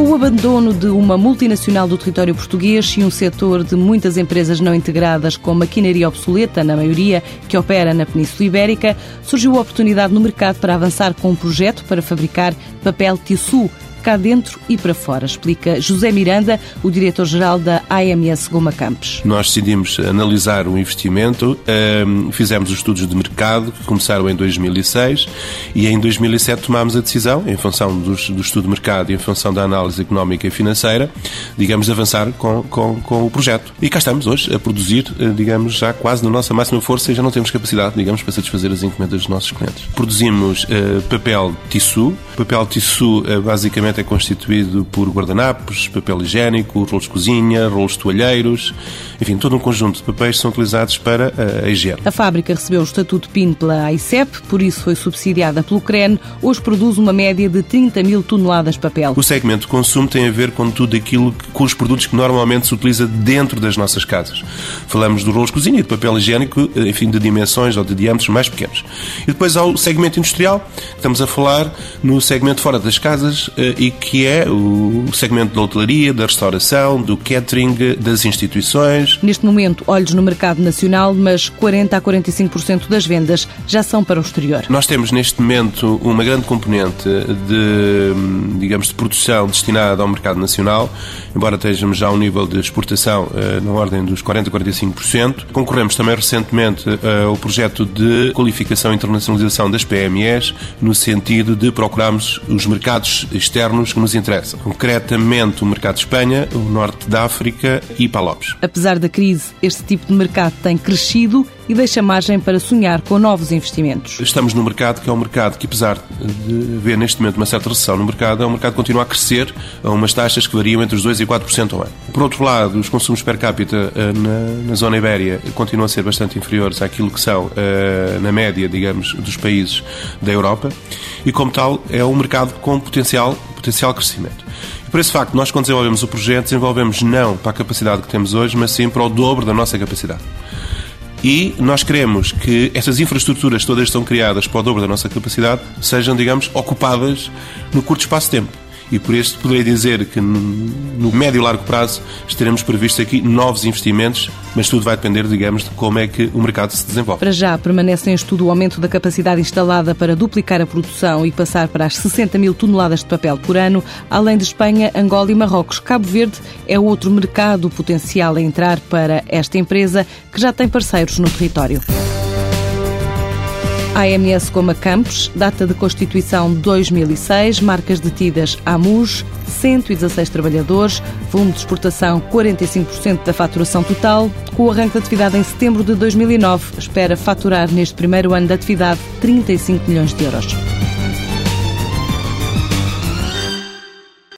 Com o abandono de uma multinacional do território português e um setor de muitas empresas não integradas com maquinaria obsoleta, na maioria, que opera na Península Ibérica, surgiu a oportunidade no mercado para avançar com um projeto para fabricar papel tissu cá dentro e para fora, explica José Miranda, o diretor-geral da AMS Goma Campos. Nós decidimos analisar o investimento, ehm, fizemos os estudos de mercado, que começaram em 2006, e em 2007 tomámos a decisão, em função do, estudo de mercado e em função da análise económica e financeira, digamos, de avançar com, com, com o projeto. E cá estamos hoje a produzir, eh, digamos, já quase na nossa máxima força e já não temos capacidade, digamos, para satisfazer as encomendas dos nossos clientes. Produzimos uh, papel tissu. Papel tissu, uh, basicamente, é constituído por guardanapos, papel higiênico, rolos de cozinha, rolos toalheiros, enfim, todo um conjunto de papéis são utilizados para a higiene. A fábrica recebeu o estatuto PIN pela AICEP, por isso foi subsidiada pelo CREN. Hoje produz uma média de 30 mil toneladas de papel. O segmento de consumo tem a ver com tudo aquilo, que, com os produtos que normalmente se utiliza dentro das nossas casas. Falamos do rolos de cozinha e de papel higiênico, enfim, de dimensões ou de diâmetros mais pequenos. E depois há o segmento industrial, estamos a falar no segmento fora das casas eh, e que é o segmento da hotelaria, da restauração, do catering, das instituições. Neste momento, olhos no mercado nacional, mas 40 a 45% das vendas já são para o exterior. Nós temos neste momento uma grande componente de, digamos, de produção destinada ao mercado nacional, embora estejamos já a um nível de exportação uh, na ordem dos 40 a 45%. Concorremos também recentemente uh, ao projeto de qualificação e internacionalização das PMEs, no sentido de procurarmos os mercados externos externos que nos interessam. Concretamente, o mercado de Espanha, o norte da África e Palopes. Apesar da crise, este tipo de mercado tem crescido e deixa margem para sonhar com novos investimentos. Estamos num mercado que é um mercado que, apesar de haver neste momento uma certa recessão no mercado, é um mercado que continua a crescer a umas taxas que variam entre os 2% e 4% ao ano. Por outro lado, os consumos per capita eh, na, na zona ibéria continuam a ser bastante inferiores àquilo que são eh, na média, digamos, dos países da Europa e, como tal, é um mercado com potencial, potencial crescimento. Por esse facto, nós, quando desenvolvemos o projeto, desenvolvemos não para a capacidade que temos hoje, mas sim para o dobro da nossa capacidade. E nós queremos que essas infraestruturas todas estão criadas para o dobro da nossa capacidade sejam, digamos, ocupadas no curto espaço de tempo e por isso poderei dizer que no médio e largo prazo estaremos previstos aqui novos investimentos, mas tudo vai depender, digamos, de como é que o mercado se desenvolve. Para já, permanece em estudo o aumento da capacidade instalada para duplicar a produção e passar para as 60 mil toneladas de papel por ano, além de Espanha, Angola e Marrocos. Cabo Verde é outro mercado potencial a entrar para esta empresa, que já tem parceiros no território. AMS Goma Campos, data de constituição 2006, marcas detidas AMUS, 116 trabalhadores, volume de exportação 45% da faturação total. Com o arranque de atividade em setembro de 2009, espera faturar neste primeiro ano de atividade 35 milhões de euros.